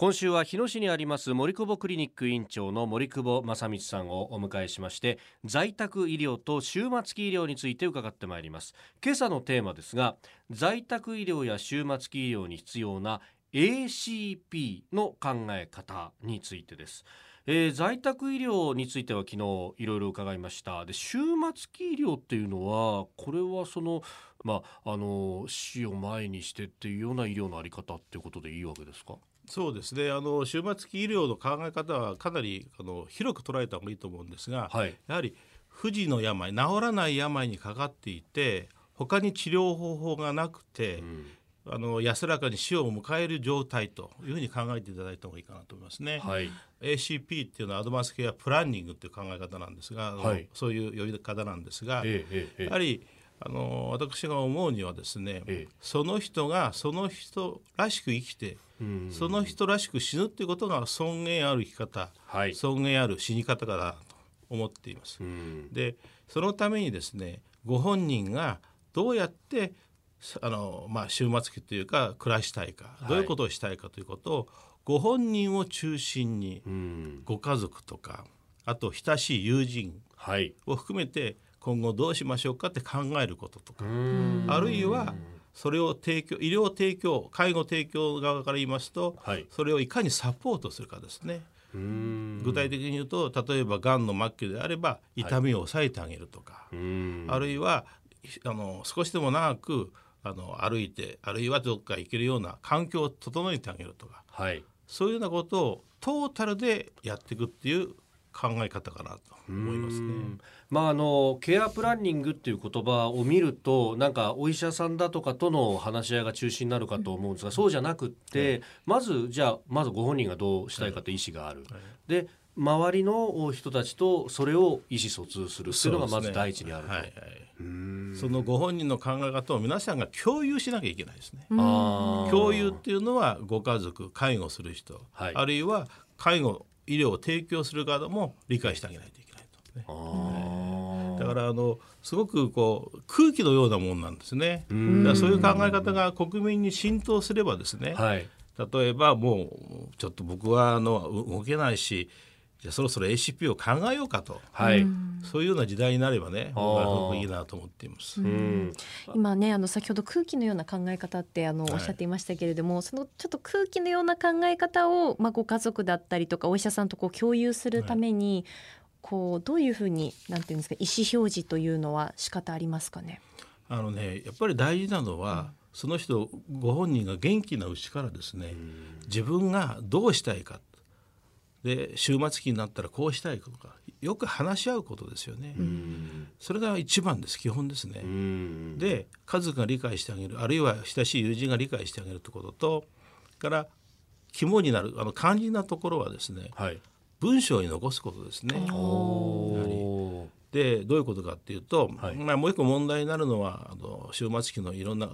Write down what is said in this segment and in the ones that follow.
今週は日野市にあります森久保クリニック院長の森久保正道さんをお迎えしまして在宅医療と終末期医療について伺ってまいります。今朝のテーマですが在宅医療や終末期医療に必要な ACP の考え方についてです。えー、在宅医療については昨日いろいろ伺いました。で終末期医療っていうのはこれはそのまああの死を前にしてっていうような医療のあり方っていうことでいいわけですか？そうですね。あの終末期医療の考え方はかなりあの広く捉えた方がいいと思うんですが、はい、やはり不治の病治らない病にかかっていて他に治療方法がなくて、うん、あの安らかに死を迎える状態というふうに考えていただいた方がいいかなと思いますね。はい、ACP っていうのはアドバンスケアプランニングっていう考え方なんですが、はい、そういう呼び方なんですが、えええ、やはりあの私が思うにはですね、その人がその人らしく生きてその人らしく死ぬっていうことが尊厳ある生き方、はい、尊厳ある死に方かなと思っています。でそのためにですねご本人がどうやってあの、まあ、終末期というか暮らしたいか、どういうことをしたいかということをご本人を中心に、ご家族とかあと親しい友人を含めて今後どうしましょうかって考えることとかあるいはそれを提供医療提供介護提供側から言いますと、はい、それをいかにサポートするかですね。具体的に言うと例えばがんの末期であれば痛みを抑えてあげるとか、はい、あるいはあの少しでも長くあの歩いてあるいはどっか行けるような環境を整えてあげるとか、はい、そういうようなことをトータルでやっていくっていう考え方かなと思いますね。まああのケアプランニングっていう言葉を見るとなんかお医者さんだとかとの話し合いが中心になるかと思うんですが、そうじゃなくって、まずじゃあまずご本人がどうしたいかという意思がある。で周りの人たちとそれを意思疎通するっていうのがまず第一にあると。そのご本人の考え方を皆さんが共有しなきゃいけないですね。共有っていうのはご家族介護する人、はい、あるいは介護医療を提供する側も理解してあげないといけないと、ね、だからあのすごくこう空気のようなもんなんですね。だそういう考え方が国民に浸透すればですね、はい、例えばもうちょっと僕はあの動けないしじゃあそろそろ ACP を考えようかと、はい、そういうような時代になればね僕はすごくいいなと思っています。今ねあの先ほど空気のような考え方ってあの、おっしゃっていましたけれども、そのちょっと空気のような考え方を、まあ、ご家族だったりとかお医者さんとこう共有するために、はい、こうどういうふうになんていうんですか意思表示というのは仕方ありますかね？あのねやっぱり大事なのは、うん。その人ご本人が元気なうちからですね自分がどうしたいかで終末期になったらこうしたいとかよく話し合うことですよね。それが一番です基本ですね。で家族が理解してあげるあるいは親しい友人が理解してあげるということとから肝になるあの肝心なところはですね、はい、文章に残すことですね。でどういうことかっていうと、はい、まあ、もう一個問題になるのはあの終末期のいろんな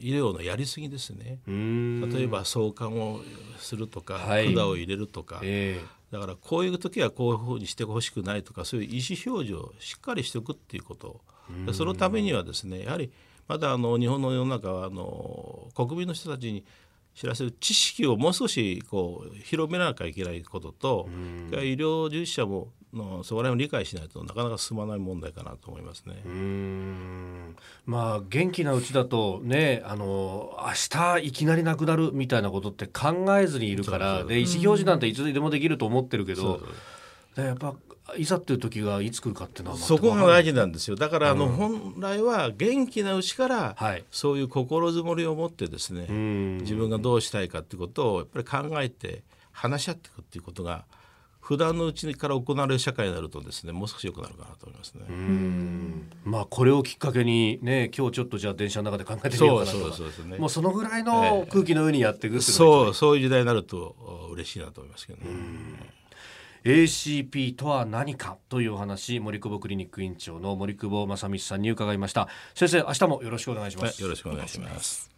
医療のやりすぎですね。例えば相関をするとか、はい、管を入れるとか、えー、だからこういう時はこういうふうにしてほしくないとかそういう意思表示をしっかりしておくっていうこと。そのためにはですねやはりまだあの日本の世の中はあの国民の人たちに知らせる知識をもう少しこう広めなきゃいけないことと、医療従事者ものそこら辺を理解しないとなかなか進まない問題かなと思いますね。まあ元気なうちだとねあの明日いきなりなくなるみたいなことって考えずにいるからで意思表示なんていつでもできると思ってるけどやっぱいざっていう時がいつ来るかっていうのはそこが大事なんですよ。だからあの、本来は元気なうちから、そういう心づもりを持ってですね、自分がどうしたいかっていうことをやっぱり考えて話し合っていくっていうことが普段のうちから行われる社会になるとですねもう少し良くなるかなと思いますね。まあこれをきっかけにね今日ちょっとじゃあ電車の中で考えてみようかなとそうそうですね。もうそのぐらいの空気の上にやっていく、えー、そうそういう時代になると嬉しいなと思いますけどね。ACP とは何かというお話森久保クリニック院長の森久保正道さんに伺いました。先生明日もよろしくお願いします、はい、よろしくお願いします